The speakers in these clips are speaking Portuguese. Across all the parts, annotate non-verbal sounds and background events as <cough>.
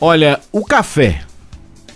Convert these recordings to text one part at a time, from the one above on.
Olha, o café.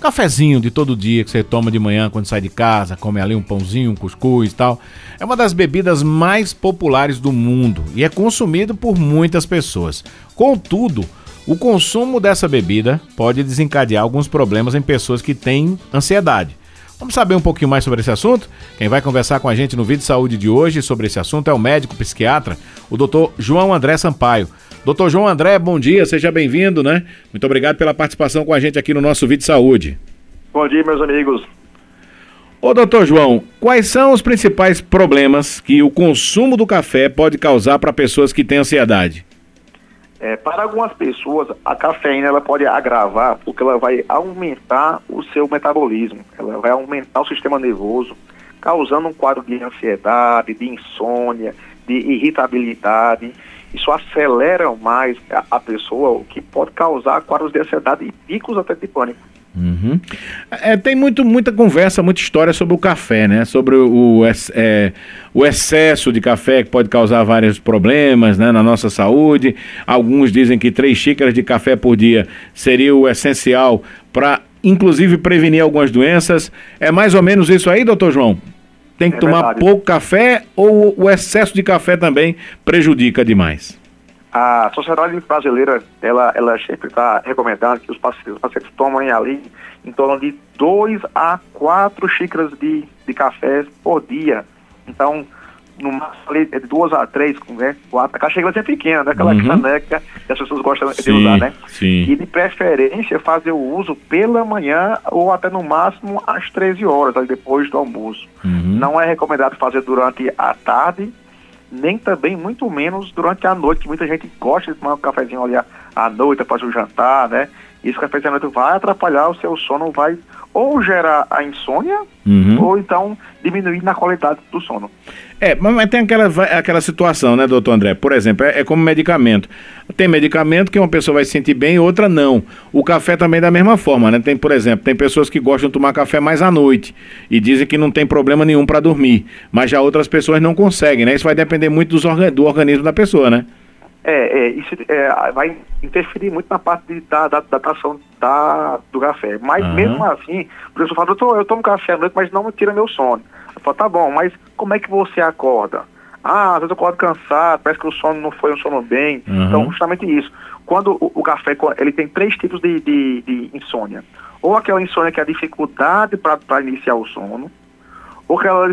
Cafezinho de todo dia que você toma de manhã quando sai de casa, come ali um pãozinho, um cuscuz e tal. É uma das bebidas mais populares do mundo e é consumido por muitas pessoas. Contudo, o consumo dessa bebida pode desencadear alguns problemas em pessoas que têm ansiedade. Vamos saber um pouquinho mais sobre esse assunto? Quem vai conversar com a gente no vídeo de saúde de hoje sobre esse assunto é o médico psiquiatra, o Dr. João André Sampaio. Doutor João André, bom dia, seja bem-vindo, né? Muito obrigado pela participação com a gente aqui no nosso vídeo de saúde. Bom dia, meus amigos. Ô, doutor João, quais são os principais problemas que o consumo do café pode causar para pessoas que têm ansiedade? É, para algumas pessoas, a cafeína ela pode agravar porque ela vai aumentar o seu metabolismo, ela vai aumentar o sistema nervoso, causando um quadro de ansiedade, de insônia, de irritabilidade isso acelera mais a, a pessoa, o que pode causar quadros de ansiedade e picos até de pânico. Uhum. É, tem muito, muita conversa, muita história sobre o café, né? Sobre o, é, o excesso de café que pode causar vários problemas né, na nossa saúde. Alguns dizem que três xícaras de café por dia seria o essencial para, inclusive, prevenir algumas doenças. É mais ou menos isso aí, doutor João? Tem que é tomar verdade. pouco café ou o excesso de café também prejudica demais? A sociedade brasileira, ela, ela sempre está recomendando que os pacientes, os pacientes tomem ali em torno de 2 a 4 xícaras de, de café por dia. Então, no máximo ali, de duas a três, né? Quatro. A caixinha é pequena, né? Aquela uhum. caneca que as pessoas gostam sim, de usar, né? Sim. E de preferência fazer o uso pela manhã ou até no máximo às 13 horas, ali depois do almoço. Uhum. Não é recomendado fazer durante a tarde, nem também, muito menos, durante a noite. Muita gente gosta de tomar um cafezinho ali à noite, após o jantar, né? Esse cafezinho à noite vai atrapalhar o seu sono, vai ou gerar a insônia, uhum. ou então diminuir na qualidade do sono. É, mas tem aquela, aquela situação, né, doutor André? Por exemplo, é, é, como medicamento. Tem medicamento que uma pessoa vai se sentir bem e outra não. O café também é da mesma forma, né? Tem, por exemplo, tem pessoas que gostam de tomar café mais à noite e dizem que não tem problema nenhum para dormir, mas já outras pessoas não conseguem, né? Isso vai depender muito dos orga do organismo da pessoa, né? É, é isso é, vai interferir muito na parte de, da, da, da da, do café. Mas uhum. mesmo assim, o professor fala, eu, tô, eu tomo café à noite, mas não me tira meu sono. Eu falo, tá bom, mas como é que você acorda? Ah, às vezes eu acordo cansado, parece que o sono não foi um sono bem. Uhum. Então, justamente isso. Quando o, o, café, ele tem três tipos de, de, de insônia. Ou aquela insônia que é a dificuldade para iniciar o sono, ou aquela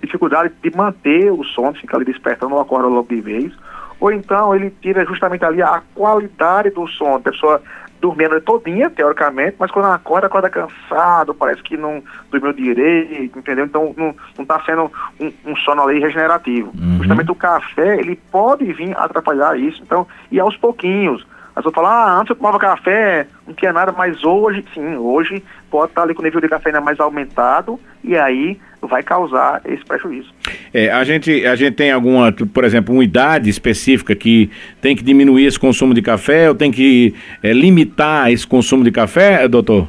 dificuldade de manter o sono, ficar ali despertando ou acorda logo de vez, ou então ele tira justamente ali a qualidade do sono. A pessoa dormindo todinha, teoricamente, mas quando acorda, acorda cansado, parece que não dormiu direito, entendeu? Então não, não tá sendo um, um sono ali regenerativo. Uhum. Justamente o café, ele pode vir atrapalhar isso, então, e aos pouquinhos. As pessoas falam, ah, antes eu tomava café, não tinha nada, mas hoje, sim, hoje pode estar ali com o nível de cafeína mais aumentado e aí vai causar esse prejuízo. É, a, gente, a gente tem alguma, por exemplo, uma idade específica que tem que diminuir esse consumo de café ou tem que é, limitar esse consumo de café, doutor?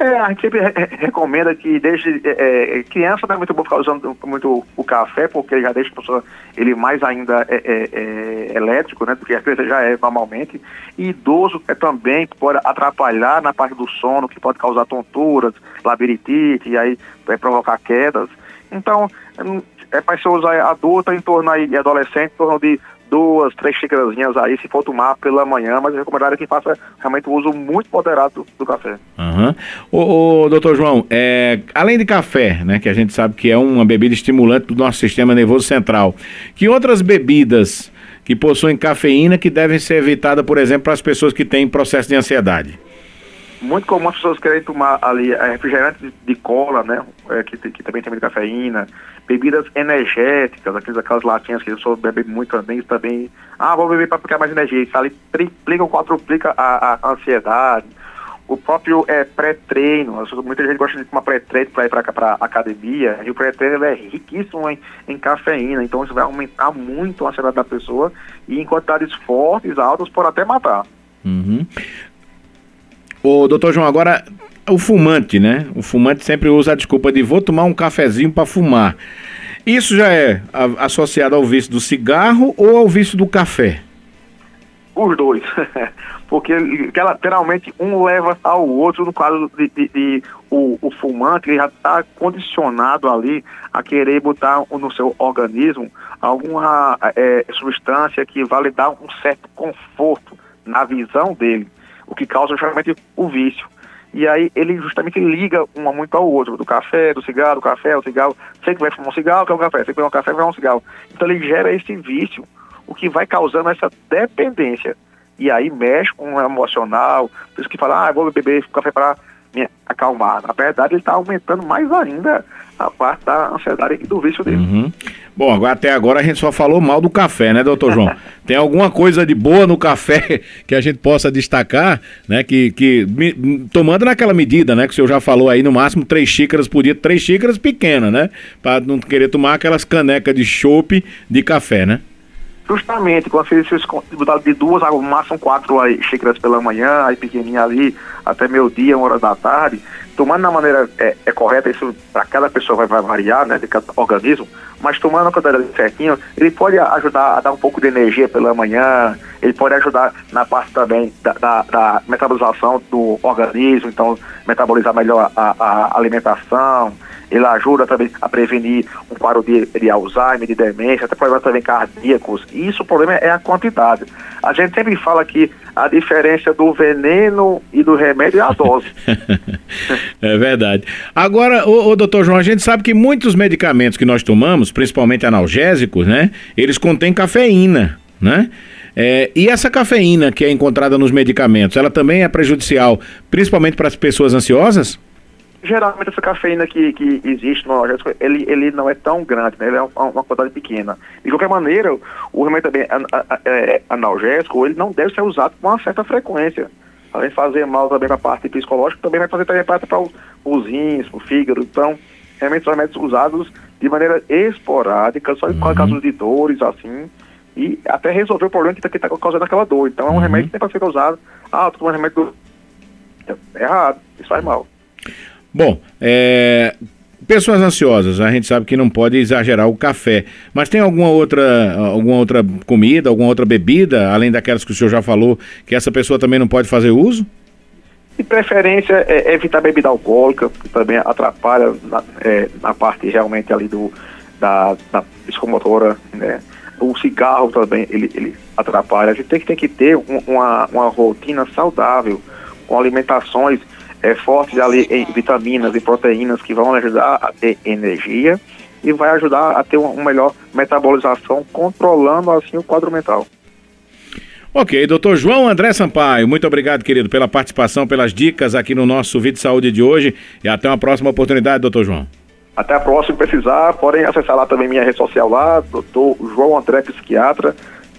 É, a gente sempre re recomenda que desde é, é, criança não é muito bom ficar usando muito o café, porque já deixa a pessoa ele mais ainda é, é, é elétrico, né, do que a criança já é normalmente. E idoso é também pode atrapalhar na parte do sono, que pode causar tonturas, labirintite, e aí vai provocar quedas. Então, é para ser usar adulta em torno aí, de adolescente, em torno de duas, três xícarazinhas aí, se for tomar pela manhã, mas é recomendado que faça realmente o uso muito moderado do, do café. Uhum. Ô, ô, doutor João, é, além de café, né, que a gente sabe que é uma bebida estimulante do nosso sistema nervoso central, que outras bebidas que possuem cafeína que devem ser evitadas, por exemplo, para as pessoas que têm processo de ansiedade? Muito comum as pessoas querem tomar ali é, refrigerante de cola, né? É, que, que também tem muita cafeína, bebidas energéticas, aquelas, aquelas latinhas que a pessoa bebe muito também, também. Ah, vou beber para ficar mais energia. Isso ali triplica ou quadruplica a, a ansiedade. O próprio é, pré-treino, muita gente gosta de tomar pré-treino para ir para a academia, e o pré-treino é riquíssimo em, em cafeína, então isso vai aumentar muito a ansiedade da pessoa e em quantidades fortes, altas, pode até matar. Uhum. Ô, doutor João, agora o fumante, né? O fumante sempre usa a desculpa de vou tomar um cafezinho para fumar. Isso já é associado ao vício do cigarro ou ao vício do café? Os dois. <laughs> Porque literalmente um leva ao outro, no caso de, de, de o, o, fumante, ele já está condicionado ali a querer botar no seu organismo alguma é, substância que vai lhe dar um certo conforto na visão dele, o que causa justamente o vício. E aí ele justamente liga uma muito ao outro, do café, do cigarro, do café, o cigarro, sei que vai fumar um cigarro, quer um café, sei que vai um café, vai um cigarro. Então ele gera esse vício, o que vai causando essa dependência. E aí mexe com o emocional, por isso que fala, ah, vou beber café para acalmar. Na verdade, ele está aumentando mais ainda a parte da ansiedade e do vício dele. Uhum. Bom, agora, até agora a gente só falou mal do café, né, doutor João? <laughs> Tem alguma coisa de boa no café <laughs> que a gente possa destacar, né? Que, que me, tomando naquela medida, né? Que o senhor já falou aí, no máximo três xícaras por dia, três xícaras pequenas, né? Para não querer tomar aquelas canecas de chope de café, né? Justamente, quando você botar de duas, no máximo quatro aí, xícaras pela manhã, aí pequenininha ali, até meio dia, uma hora da tarde, tomando da maneira é, é correta, isso para cada pessoa vai, vai, variar, né, de cada organismo, mas tomando a quantidade certinho, ele pode ajudar a dar um pouco de energia pela manhã, ele pode ajudar na parte também da, da, da metabolização do organismo, então metabolizar melhor a, a alimentação, ele ajuda também a prevenir um quadro de, de Alzheimer, de demência, até problemas também cardíacos. E isso o problema é a quantidade. A gente sempre fala que a diferença do veneno e do remédio é a dose. <laughs> é verdade. Agora, o, doutor João, a gente sabe que muitos medicamentos que nós tomamos, principalmente analgésicos, né? Eles contêm cafeína, né? É, e essa cafeína que é encontrada nos medicamentos, ela também é prejudicial, principalmente para as pessoas ansiosas? Geralmente essa cafeína que, que existe no analgésico, ele, ele não é tão grande, né? ele é uma, uma quantidade pequena. De qualquer maneira, o remédio também é, analgésico, ele não deve ser usado com uma certa frequência. Além de fazer mal também para a parte psicológica, também vai fazer também parte para os rins, para o fígado. Então, realmente são remédios usados de maneira esporádica, só em uhum. casos de dores, assim, e até resolver o problema que está tá causando aquela dor. Então, é um uhum. remédio que tem para ser usado. Ah, estou tomando remédio É errado, isso faz mal. Bom, é, pessoas ansiosas, a gente sabe que não pode exagerar o café, mas tem alguma outra, alguma outra comida, alguma outra bebida, além daquelas que o senhor já falou, que essa pessoa também não pode fazer uso? De preferência, é, evitar bebida alcoólica, que também atrapalha na, é, na parte realmente ali do, da, da psicomotora, né? O cigarro também, ele, ele atrapalha. A gente tem que, tem que ter um, uma, uma rotina saudável, com alimentações é, fortes ali em vitaminas e proteínas que vão ajudar a ter energia e vai ajudar a ter uma, melhor metabolização, controlando assim o quadro mental. Ok, doutor João André Sampaio, muito obrigado, querido, pela participação, pelas dicas aqui no nosso vídeo de saúde de hoje e até uma próxima oportunidade, doutor João. Até a próxima, precisar, podem acessar lá também minha rede social lá, doutor João André Psiquiatra,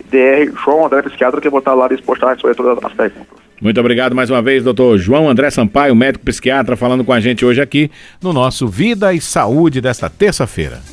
DR João André Psiquiatra, que eu vou estar lá disposto a responder todas as perguntas. Muito obrigado mais uma vez, doutor João André Sampaio, médico psiquiatra, falando com a gente hoje aqui no nosso Vida e Saúde desta terça-feira.